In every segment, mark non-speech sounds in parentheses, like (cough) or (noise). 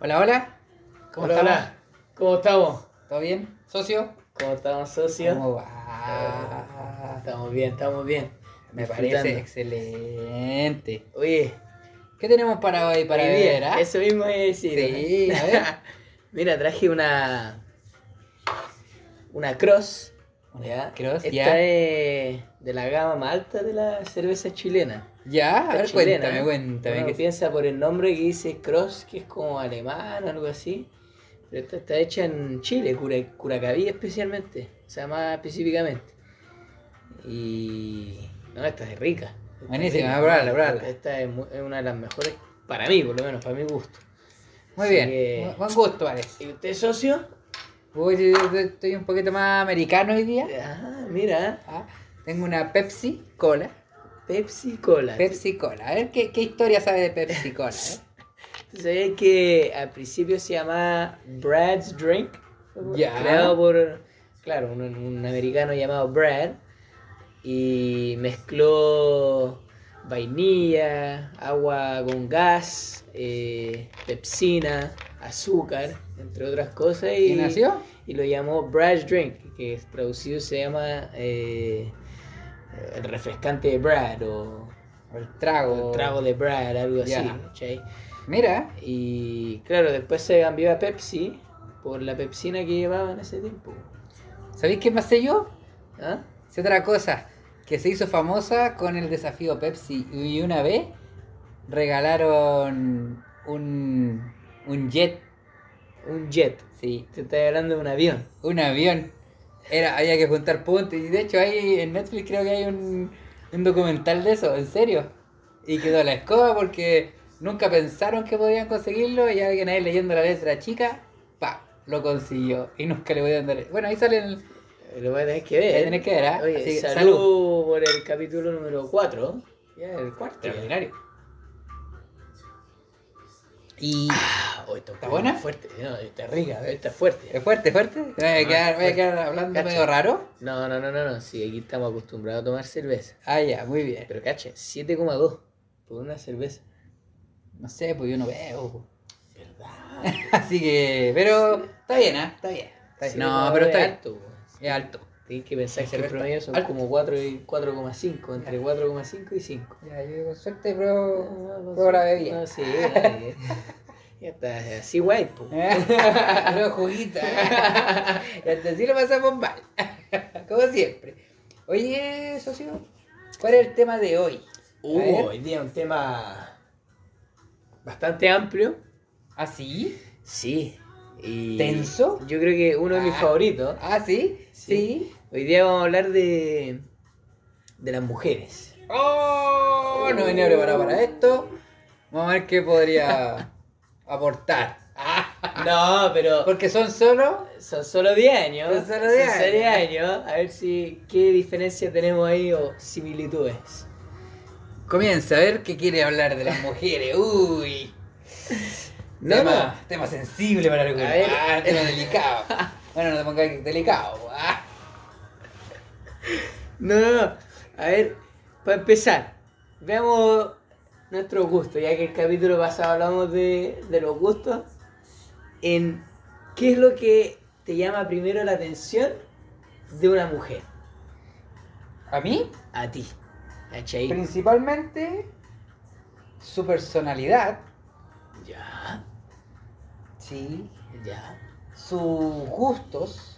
Hola, hola. ¿Cómo Hola, estamos? hola. ¿Cómo estamos? ¿Todo bien? ¿Socio? ¿Cómo estamos, socio? ¿Cómo va? Estamos bien, estamos bien. Me parece excelente. Oye, ¿Qué tenemos para hoy para hoy beber? día, ah? eso mismo a decir. Sí, a ver. (laughs) Mira, traje una. Una cross. ¿Ya? Esta ya. es de la gama más alta de la cerveza chilena. Ya, a ver, es chilena, cuéntame, ¿eh? cuéntame. Uno ¿qué- piensa por el nombre que dice cross, que es como alemán o algo así. Pero esta está hecha en Chile, Cura- Curacaví especialmente. O sea, más específicamente. Y. No, esta es rica. Esta es Buenísima, rica. a probarla, a probarla. Esta es, es una de las mejores, para mí, por lo menos, para mi gusto. Muy Así bien. que- Bu- Buen gusto, parece. ¿Y usted, socio? Yo- estoy un poquito más americano hoy día. Ah, mira, Ah, Tengo una Pepsi Cola. Pepsi Cola. Pepsi Cola. A ver, ¿qué, qué historia sabe de Pepsi Cola? eh? (laughs) ¿Tú sabías que al principio se llamaba Brad's Drink? Creado por, claro, un, un americano llamado Brad. Y mezcló vainilla, agua con gas, eh, pepsina, azúcar, entre otras cosas. ¿Y Y, nació? y lo llamó Brad's Drink, que traducido se llama eh, el refrescante de Brad o El trago. el trago de Brad, algo así. Mira. Y claro, después se cambió a Pepsi por la pepsina que llevaba en ese tiempo. ¿Sabéis qué pasé yo? ¿Ah? Es otra cosa que se hizo famosa con el desafío Pepsi. Y una vez regalaron un, un jet. Un jet. Sí, Te estoy hablando de un avión. un avión. Era, había que juntar puntos. Y de hecho, ahí en Netflix creo que hay un, un documental de eso, en serio. Y quedó la escoba porque nunca pensaron que podían conseguirlo. Y alguien ahí leyendo la letra chica, pa, lo consiguió. Y nunca le podían dar. Bueno, ahí sale el. Lo voy a tener que ver. Tenés que ver, ¿ah? Oye, Así salud, salud. por el capítulo número 4. Ya, el cuarto. Extraordinario. Y. Ah, ¿Está buena? Fuerte. No, está rica, está fuerte. ¿Es fuerte, fuerte? ¿Voy a quedar, voy a quedar hablando Cacha. medio raro? No, no, no, no, no. Sí, aquí estamos acostumbrados a tomar cerveza. Ah, ya, muy bien. Pero cacha, 7,2 por una cerveza. No sé, pues yo no veo. po. ¿Verdad? (laughs) Así que, pero está bien, ¿ah? Está bien. Está bien. No, 7,2 pero está bien. alto. po. Es alto. Tienes que pensar Sí, que el promedio son Alto. como 4 y 4,5, entre 4,5 y 5. Ya, yo con suerte pruebo, pruebo la bebida. No, sí, dale. (laughs) ya está, así guay, po. (laughs) Pruebo juguita. Y hasta así lo pasamos mal. (laughs) Como siempre. Oye, socio, ¿cuál es el tema de hoy? Uh, hoy día un tema bastante amplio. ¿Ah, sí? Sí. Y ¿Tenso? Yo creo que uno de mis Ah. favoritos. ¿Ah, sí? Sí. Hoy día vamos a hablar de, de las mujeres. ¡Oh! No venía preparado para esto. Vamos a ver qué podría (laughs) aportar. No, pero (laughs) Porque son solo. son solo 10 años. Son solo 10 solo 10 años. A ver si qué diferencia tenemos ahí o similitudes. Comienza a ver qué quiere hablar de las mujeres. (laughs) Uy. No, tema, tema sensible para. Ah, tema delicado. Bueno, no te pongas delicado. Ah. No, no, no. A ver, para empezar, veamos nuestros gustos, ya que el capítulo pasado hablamos de, de los gustos. En qué es lo que te llama primero la atención de una mujer. A mí, A ti. ¿Cachai? principalmente, su personalidad. Ya, Sí. ya. sus gustos.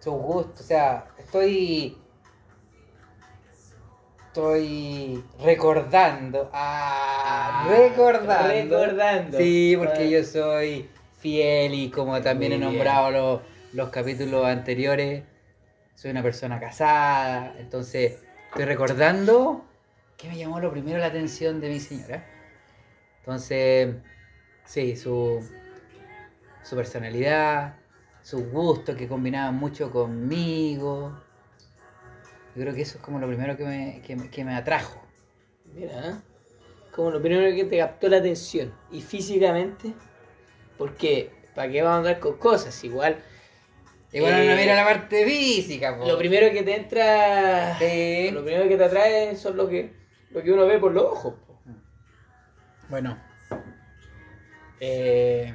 Sus gustos, o sea, estoy. Estoy recordando. Ah, recordando. Recordando. Sí, porque Ah. yo soy fiel y como también he Muy nombrado los, los capítulos anteriores, soy una persona casada. Entonces, estoy recordando que me llamó lo primero la atención de mi señora. Entonces, sí, su, su personalidad, sus gustos que combinaban mucho conmigo. Yo creo que eso es como lo primero que me, que me- que me atrajo. Mira, ¿eh? como lo primero que te captó la atención. Y físicamente, porque ¿para qué vamos a andar con cosas? Igual, Igual Eh, uno mira la parte física, po. lo primero que te entra, Sí. lo primero que te atrae son lo que, lo que uno ve por los ojos. po. Bueno, eh,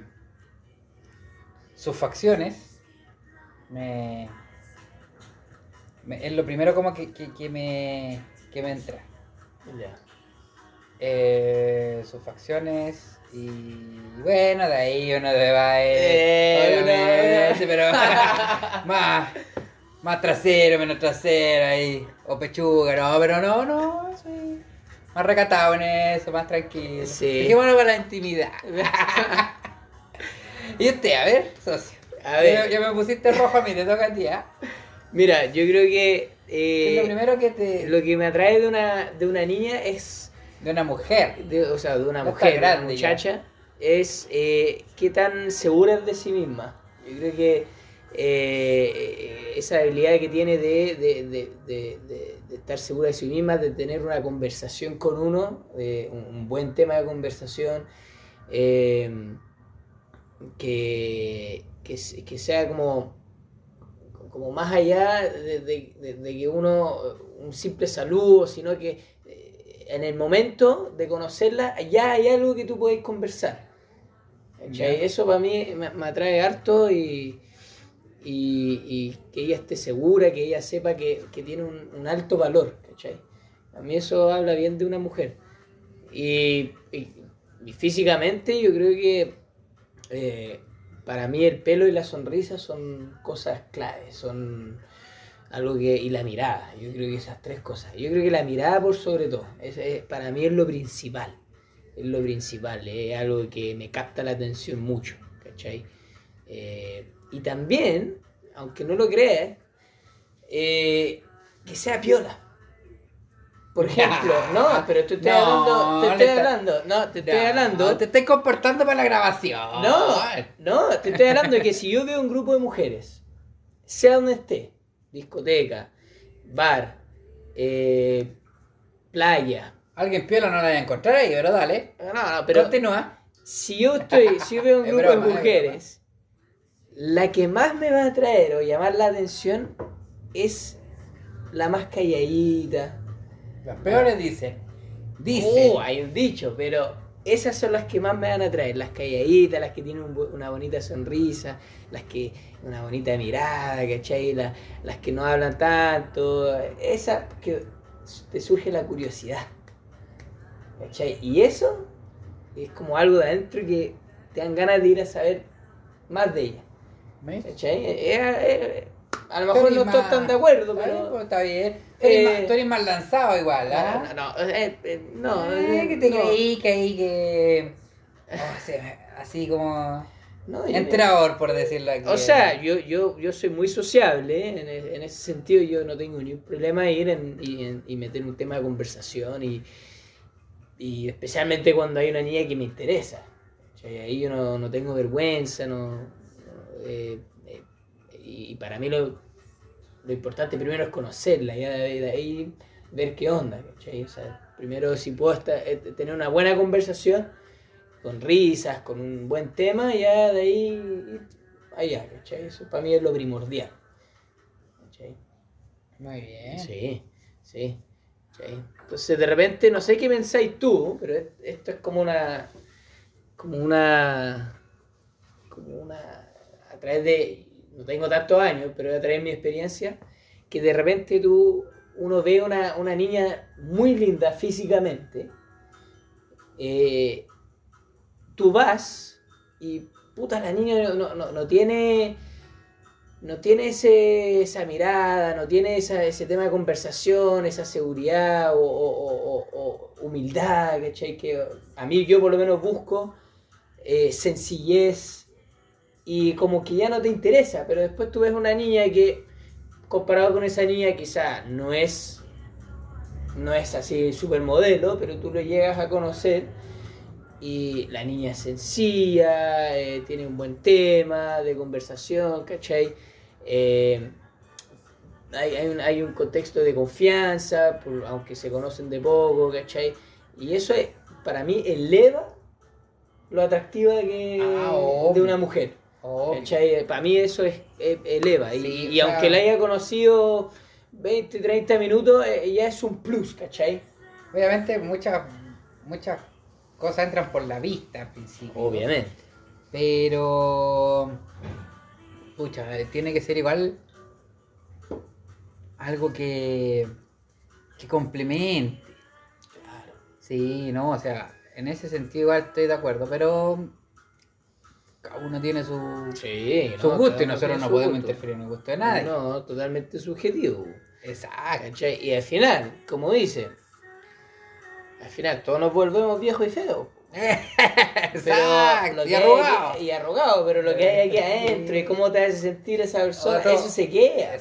sus facciones me, me- es lo primero como que, que- que me, que me entra. Ya. Eh, sus facciones y bueno, de ahí uno va Eh, obviamente, no, pero (laughs) más, más trasero, menos trasero ahí, o pechuga, no, pero no, no, soy más recatado en eso, más tranquilo. Sí. Dejémoslo para la intimidad. (laughs) y usted, a ver, socio. A ver. Ya, ya me pusiste rojo a mí, te toca a ti, ¿ah? Mira, yo creo que ¿Qué es eh, lo primero que te... lo que me atrae de una, de una niña es, de una mujer. de- o sea, de una No mujer, de una grande ya. muchacha, es eh, qué tan segura es de sí misma. Yo creo que eh, esa habilidad que tiene de, de- de- estar segura de sí misma, de tener una conversación con uno, eh, un, un buen tema de conversación, eh, que, que, se- que sea como, como más allá de, de- que uno, un simple saludo, sino que eh, en el momento de conocerla ya hay algo que tú podés conversar. Ya. Eso para mí me, me atrae harto y, y, y que ella esté segura, que ella sepa que, que tiene un, un alto valor. ¿cachai? A mí eso habla bien de una mujer. Y, y- y físicamente yo creo que eh, para mí el pelo y la sonrisa son cosas claves, son algo que... y la mirada, yo creo que esas tres cosas. Yo creo que la mirada por sobre todo, es, para mí es lo principal, es lo principal, es algo que me capta la atención mucho, ¿cachai? Eh, y también, aunque no lo creas, eh, que sea piola. Por ejemplo, no, pero te estoy No, hablando, te estoy está- hablando, no, te estoy No, hablando, Te estoy comportando para la grabación. no, no, te estoy hablando de que si yo veo un grupo de mujeres, sea donde esté, discoteca, bar, eh, playa, Alguien piola no la voy a encontrar ahí, pero dale. no, no, pero Continúa. si yo estoy, si yo veo un grupo broma, de es mujeres, la que más me va a atraer o llamar la atención es la más calladita. Los peores dicen. Dicen. Uh, hay un dicho, pero esas son las que más me van a atraer, las calladitas, las que tienen un una bonita sonrisa, las que una bonita mirada, ¿cachai? La- las que no hablan tanto, esas que te surge la curiosidad, ¿cachai? Y eso es como algo de adentro que te dan ganas de ir a saber más de ella. ¿cachai? Eh, a lo mejor no estoy más- tan de acuerdo, bien, pero... pues, Está bien. Tú eres, Eh, más, tú eres más lanzado igual, ¿ah? No, no, eh, eh, no, Eh, eh, que te no. creí que ahí que. oh, así como. No, me- Entrador, por decirlo aquí. O sea, yo, yo, yo soy muy sociable, ¿eh? en, en ese sentido yo no tengo ni un problema en ir en- y, en- y meter un tema de conversación y, y especialmente cuando hay una niña que me interesa. Ahí yo no, no tengo vergüenza, no, no, eh, eh, y para mí lo, lo importante primero es conocerla, ya de, ahí ver qué onda. ¿cachai? O sea, primero si puedo esta- eh, tener una buena conversación con risas, con un buen tema, ya de ahí allá, ¿cachai? Eso para mí es lo primordial. ¿cachai? Muy bien. Sí, sí. ¿cachai? Entonces de repente, no sé qué pensáis tú, pero es- esto es como una. como una. como una. a través de. No tengo tantos años, pero a través de mi experiencia, que de repente tú. uno ve una, una niña muy linda físicamente. eh, tú vas y puta la niña no, no- no, tiene no tiene ese, esa mirada, no tiene esa- ese tema de conversación, esa seguridad o- o- o- o humildad, ¿cachai? Que a mí yo por lo menos busco eh, sencillez y como que ya no te interesa, pero después tú ves una niña que comparado con esa niña quizá no es no es así supermodelo, pero tú lo llegas a conocer y la niña es sencilla, eh, tiene un buen tema de conversación, ¿cachai? Eh, hay, hay un, hay un contexto de confianza, por- aunque se conocen de poco, ¿cachai? Y eso es, para mí eleva lo atractiva que, Ah, de una mujer. ¿Cachai? Para mí eso es, eh, eleva. Y, Sí, aunque la haya conocido 20, 30 minutos, eh, ya es un plus, ¿cachai? Obviamente muchas muchas cosas entran por la vista al principio. Obviamente. Pero. Pucha, tiene que ser igual. Algo que. que complemente. Claro. Sí, no, o sea, en ese sentido igual estoy de acuerdo, pero. Cada uno tiene su, Sí, su no, gusto y nosotros no podemos gusto. interferir en el gusto de nadie. No, totalmente subjetivo. Exacto. ¿cachai? Y al final, como dice, al final todos nos volvemos viejos y feos. (laughs) Exacto. Y arrugado. y arrugado, pero lo que hay aquí adentro y (laughs) cómo te hace sentir esa persona, eso se queda.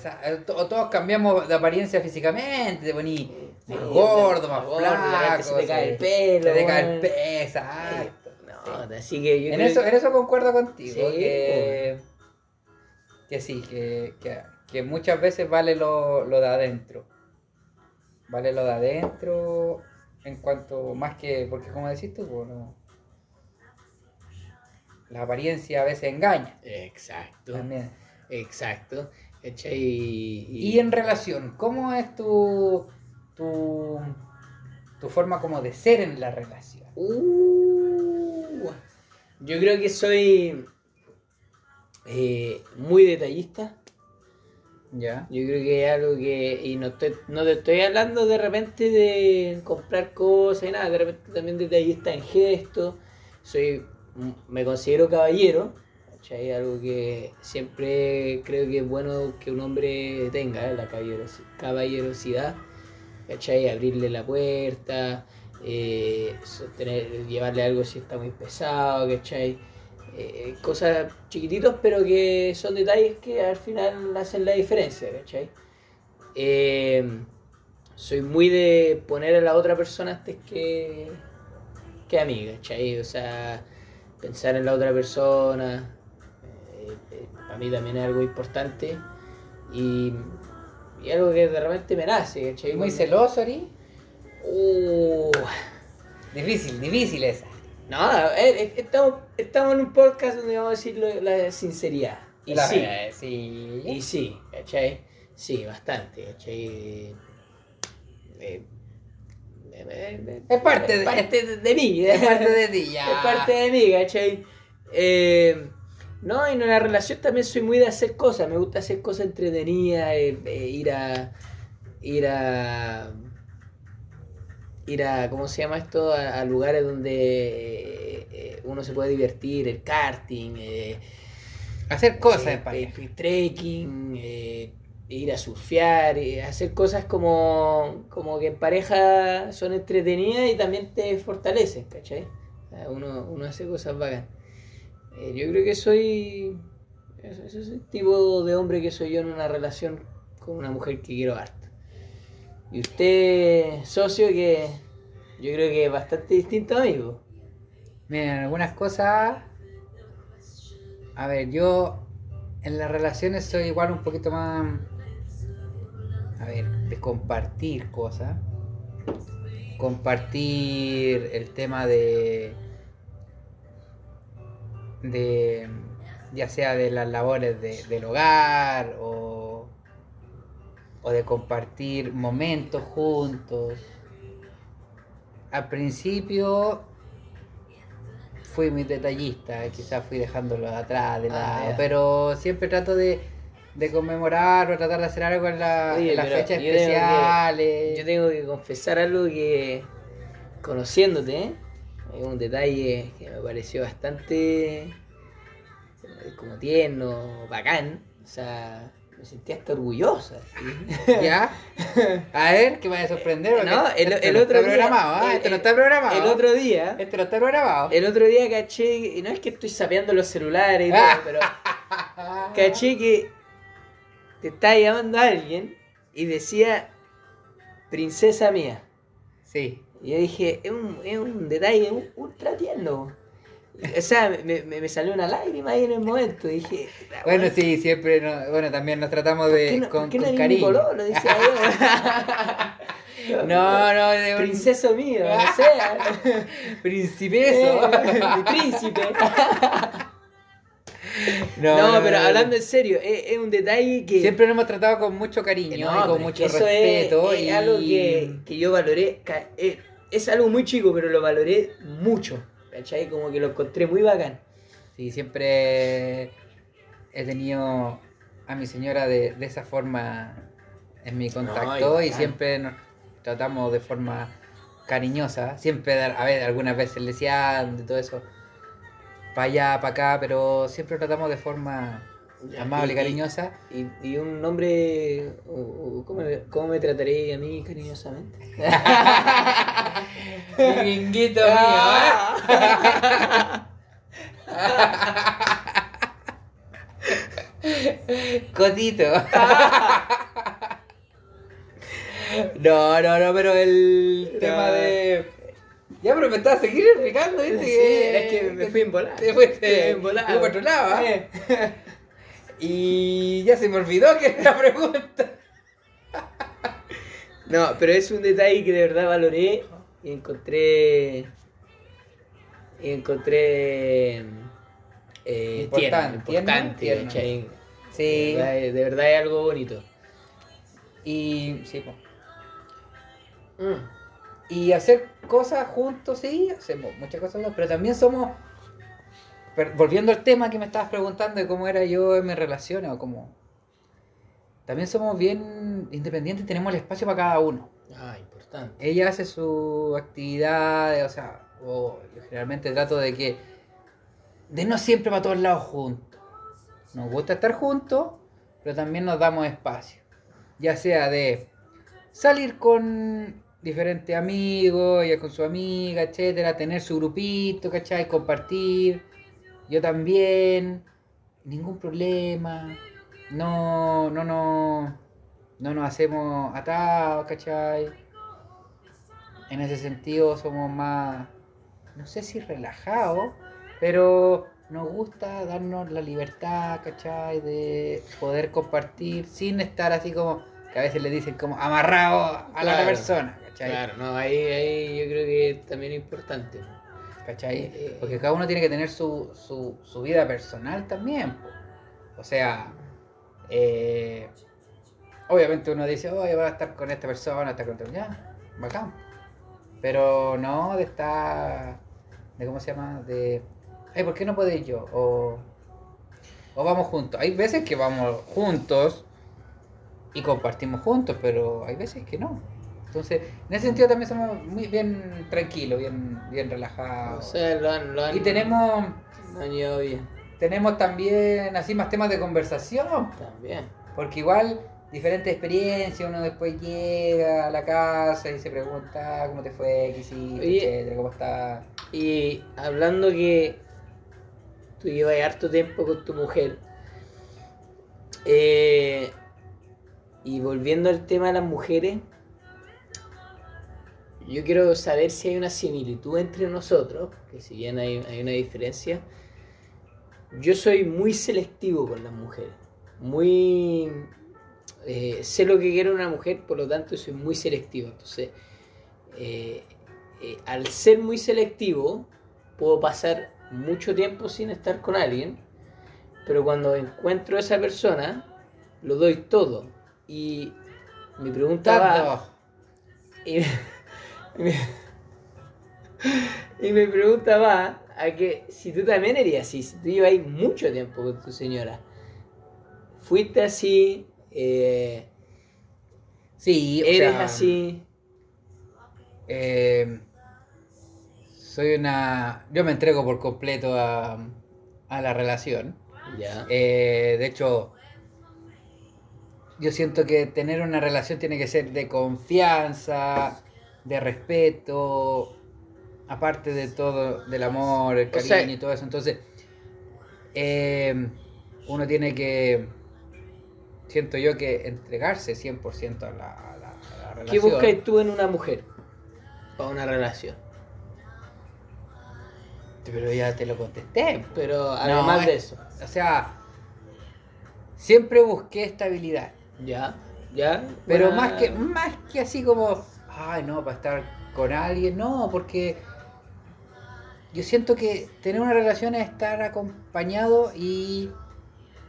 To- todos cambiamos de apariencia físicamente, te ponís Sí, más gordo, más repente flaco. se te cae el pelo, Se te cae el weón. pelo, exacto. No, así que yo En creo eso, en eso concuerdo contigo, Sí, que, que sí, que, que, que muchas veces vale lo, lo de adentro. Vale lo de adentro en cuanto más que, porque como decís tú, pues, no- la apariencia a veces engaña Exacto, también. exacto. Y, Y en relación, ¿cómo es tu, tu, tu forma como de ser en la relación? Uh, yo creo que soy eh, muy detallista. ¿Ya? Yo creo que es algo que. Y no, estoy, no te estoy hablando de repente de comprar cosas y nada, de repente también detallista en gestos. Soy. Me considero caballero. ¿cachai? Algo que siempre creo que es bueno que un hombre tenga, ¿eh? la caballeros- caballerosidad. ¿cachai? Abrirle la puerta, eh, sostener, llevarle algo si está muy pesado, ¿cachai? Eh, cosas chiquititos, pero que son detalles que al final hacen la diferencia, ¿cachai? Eh, soy muy de poner a la otra persona antes que, que a mí, ¿cachai? O sea, pensar en la otra persona, para mí también es algo importante y, algo que de repente me nace, ¿cachai? ¿Y muy celoso, Ari? Uh, Difícil, difícil esa. no, eh, eh, estamos, estamos en un podcast donde vamos a decir la sinceridad. Y La- sí, eh, sí. y sí, ¿cachai? Sí, bastante, ¿cachai? Eh, Es parte de- parte de, de mí, Es parte de ti, ya. es parte de mí, ¿cachai? Eh, no, y en una relación también soy muy de hacer cosas, me gusta hacer cosas entretenidas, ir a. ir a. ir a. ¿cómo se llama esto? A, a lugares donde eh, eh, uno se puede divertir, el karting, eh, Hacer cosas eh, trekking, eh, ir a surfear, hacer cosas como, como que en pareja son entretenidas y también te fortalecen, ¿cachai? O sea, uno, uno hace cosas bacanas. Yo creo que soy. Ese es el tipo de hombre que soy yo en una relación con una mujer que quiero harto. Y usted, socio, que yo creo que es bastante distinto a mí. Miren, algunas cosas. A ver, yo en las relaciones soy igual un poquito más. A ver, de compartir cosas. Compartir el tema de. de. ya sea de las labores de- del hogar o. o de compartir momentos juntos. Al principio fui muy detallista, quizás fui dejándolo atrás, de Ah, lado, pero siempre trato de, de conmemorar o tratar de hacer algo en, las fechas especiales. Yo tengo que confesar algo que, conociéndote, ¿eh? un detalle que me pareció bastante eh, como tierno, bacán. O sea, me sentí hasta orgullosa. ¿sí? ¿Ya? (laughs) A ver, que me vaya a sorprender. No, el- no otro está día- ¿ah? el- Esto no está programado. El otro día, Esto no está programado. el otro día caché, y no es que estoy sapeando los celulares y todo, pero caché que te estaba llamando a alguien y decía princesa mía. Sí. Y yo dije, es un, es un detalle ultra tierno. O sea, me, me, me salió una lágrima ahí en el momento. Dije, "La Bueno, sí, siempre, no- bueno, también nos tratamos ¿por de, no, con, no cariño. pololo?" Decía yo. No, no, de un Princeso mío, o sea. (laughs) principeso. mi príncipe. (laughs) No, No, pero hablando en serio, es, es un detalle que. Siempre nos hemos tratado con mucho cariño No, y pero con mucho eso respeto. es, y... algo que, que yo valoré. eh, es algo muy chico, pero lo valoré mucho. ¿Cachai? Como que lo encontré muy bacán. Sí, siempre he tenido a mi señora de, de esa forma en mi contacto No, y siempre nos tratamos de forma cariñosa. Siempre, a ver, algunas veces le decía de todo eso, para allá, para acá, pero siempre tratamos de forma amable y cariñosa. Y, y un nombre. ¿cómo, ¿Cómo me trataré a mí cariñosamente? (laughs) Minguito mío, Ah. ¿eh? Cotito. No, no, no, pero el tema de. Ya, pero me estás a seguir explicando, ¿viste? Sí, es que me fui en volada. Te fuiste Me fui en para otro lado, ¿ah? Eh. Y ya se me olvidó que era la pregunta. No, pero es un detalle que de verdad valoré y encontré. Y encontré. Eh, Importante, tierno, importante, tierno. ¿cachai? Sí. De verdad, es- de verdad es algo bonito. Y. Sí, pues. Mm. Y hacer cosas juntos, sí, hacemos muchas cosas juntos, pero también somos. volviendo al tema que me estabas preguntando de cómo era yo en mis relaciones o cómo. También somos bien independientes, tenemos el espacio para cada uno. Ah, Ella hace su actividad, o sea, o yo generalmente trato de que. de no siempre para todos lados juntos. Nos gusta estar juntos, pero también nos damos espacio. Ya sea de salir con diferentes amigos, ella con su amiga, etcétera, tener su grupito, ¿cachai? Compartir. Yo también. Ningún problema. No, no, no. No nos hacemos atados, ¿cachai? En ese sentido somos más, no sé si relajados, pero nos gusta darnos la libertad, ¿cachai? De poder compartir sin estar así como, que a veces le dicen como amarrado a la otra persona, ¿cachai? Claro, no, ahí, ahí yo creo que también es importante. ¿Cachai? Eh, Porque cada uno tiene que tener su, su, su vida personal también. po. O sea, eh, obviamente uno dice, oye, voy a estar con esta persona, estar con esta ya, bacán. Pero no de estar, de cómo se llama, de, ay, ¿por qué no puedo ir yo? O, o vamos juntos. Hay veces que vamos juntos y compartimos juntos, pero hay veces que no. Entonces, en ese sentido también somos muy bien tranquilos, bien, bien O relajados. sea, lo han, lo han. Y tenemos, lo han llevado bien. tenemos también así más temas de conversación, También. porque igual diferentes experiencias, uno después llega a la casa y se pregunta "Ah, cómo te fue, qué hiciste, Oye. etcétera, cómo estás. Y hablando que tú llevas harto tiempo con tu mujer, eh, y volviendo al tema de las mujeres, yo quiero saber si hay una similitud entre nosotros, que si bien hay, hay una diferencia, yo soy muy selectivo con las mujeres, muy... eh, sé lo que quiere una mujer, por lo tanto soy muy selectivo, entonces... eh, eh, al ser muy selectivo, puedo pasar mucho tiempo sin estar con alguien, pero cuando encuentro a esa persona, lo doy todo. Y mi pregunta va... Y, (laughs) y mi, y mi pregunta va a que si tú también eres así, si tú llevas mucho tiempo con tu señora, fuiste así, eh, Sí, o eres sea, así, eh, soy una... Yo me entrego por completo a, a la relación. ya. Eh, de hecho, yo siento que tener una relación tiene que ser de confianza, de respeto, aparte de todo, del amor, el O cariño sea- y todo eso. Entonces, eh, uno tiene que, siento yo, que entregarse 100% a la, a la, a la ¿Qué relación. buscas tú en una mujer? Para una relación. Pero ya te lo contesté. Pero además No, de eso. O sea, siempre busqué estabilidad. Ya, ya. Pero más que más que así como, ay, no, para estar con alguien, no, porque yo siento que tener una relación es estar acompañado y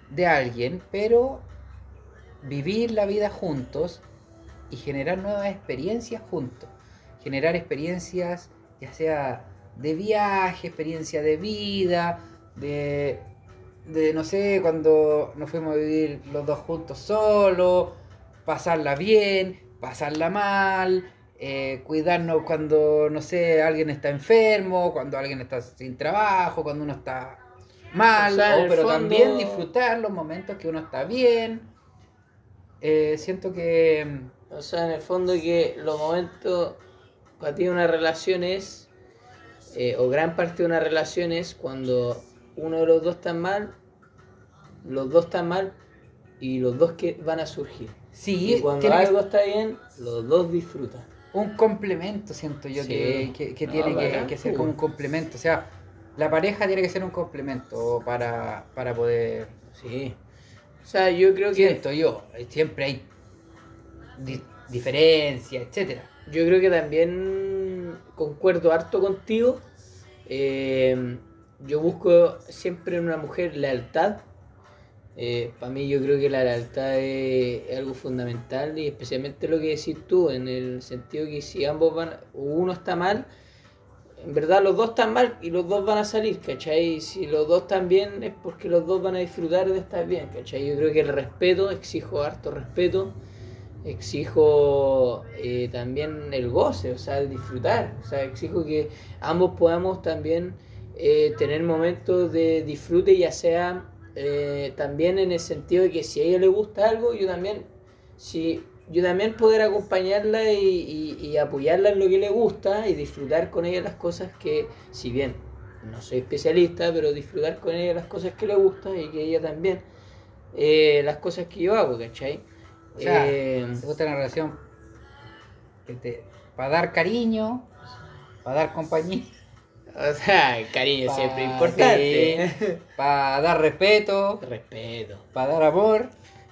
de alguien, pero vivir la vida juntos y generar nuevas experiencias juntos, generar experiencias, ya sea de viaje, experiencia de vida, de, de no sé, cuando nos fuimos a vivir los dos juntos solos, pasarla bien, pasarla mal, eh, cuidarnos cuando, no sé, alguien está enfermo, cuando alguien está sin trabajo, cuando uno está mal, O sea, en o- el pero fondo- también disfrutar los momentos que uno está bien. Eh, siento que... O sea, en el fondo que los momentos para ti una relación es, eh, o gran parte de una relación es cuando uno de los dos está mal, los dos están mal y los dos que van a surgir. Sí, Y cuando tiene que algo está bien, los dos disfrutan. un complemento, siento yo, Sí. que, que- que No, tiene bacán, que ser pues. como un complemento. O sea, la pareja tiene que ser un complemento para, para poder... Sí. O sea, yo creo que Siento yo, siempre hay di- diferencias, etcétera. Yo creo que también concuerdo harto contigo. Eh, yo busco siempre en una mujer lealtad. para mí yo creo que la lealtad es, es algo fundamental y especialmente lo que decís tú, en el sentido que si ambos van, uno está mal, en verdad los dos están mal y los dos van a salir, ¿cachai? Y si los dos están bien es porque los dos van a disfrutar de estar bien, ¿cachai? Yo creo que el respeto, exijo harto respeto, exijo eh, también el goce, o sea, el disfrutar, o sea, exijo que ambos podamos también eh, tener momentos de disfrute, ya sea eh, también en el sentido de que si a ella le gusta algo, yo también, si yo también poder acompañarla y, y- y apoyarla en lo que le gusta y disfrutar con ella las cosas que, si bien no soy especialista, pero disfrutar con ella las cosas que le gusta y que ella también eh, las cosas que yo hago, ¿cachai? O sea, Eh, ¿Te gusta una relación que te, para dar cariño, para dar compañía, o sea, el cariño Pa- siempre importante. para dar respeto, Respeto, para dar amor?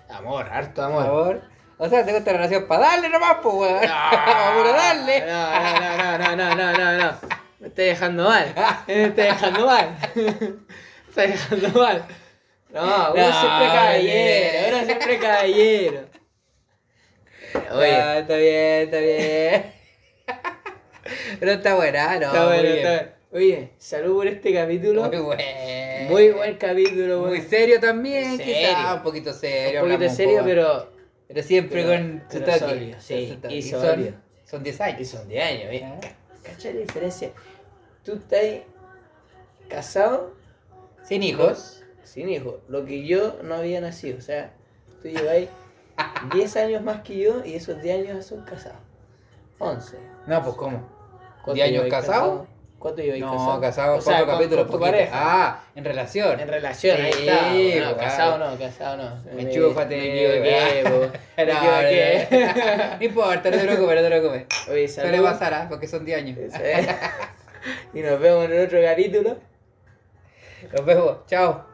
amor, harto Amor. amor. O sea, te gusta la relación para darle nomás, pues, weón. Para (laughs) puro darle. No, no, no, no, no, no, no, no. Me estoy dejando mal. (laughs) Me estoy dejando mal. Me estoy dejando mal. No, uno No, siempre caballero, bien. uno siempre caballero. (laughs) Oye, Ah, está bien, está bien. Pero está buena, ¿no? está bueno, bien. está bueno. Oye, salud por este capítulo. Muy bueno. Muy buen capítulo, Muy serio también, Serio. quizás un poquito serio. Un poquito serio, pero. Pero siempre pero- con su pero sólido, sí, y Y son, son 10 Y años. son de años, ¿eh? Ah. Ca- ¿Cachai la diferencia? Tú estás casado Sin hijos. sin hijos, lo que yo no había nacido. O sea, tú lleváis (laughs) 10 años más que yo y esos 10 años son casados. 11. No, pues ¿cómo? ¿Cuánto ¿10 años lleváis casado? ¿Cuánto lleváis No, casado? casado, O sea, poco con- con tu pareja. Ah, en relación. En relación, ahí Sí, está. No, casado no, casado no. Me- Enchúfate. Me equivoqué. Me No, equivoqué. no, no importa, no te preocupes, no te preocupes. Oye, Suele salud. pasar, ¿ah? porque son 10 años. (laughs) Y nos vemos en otro capítulo. Nos vemos, chao.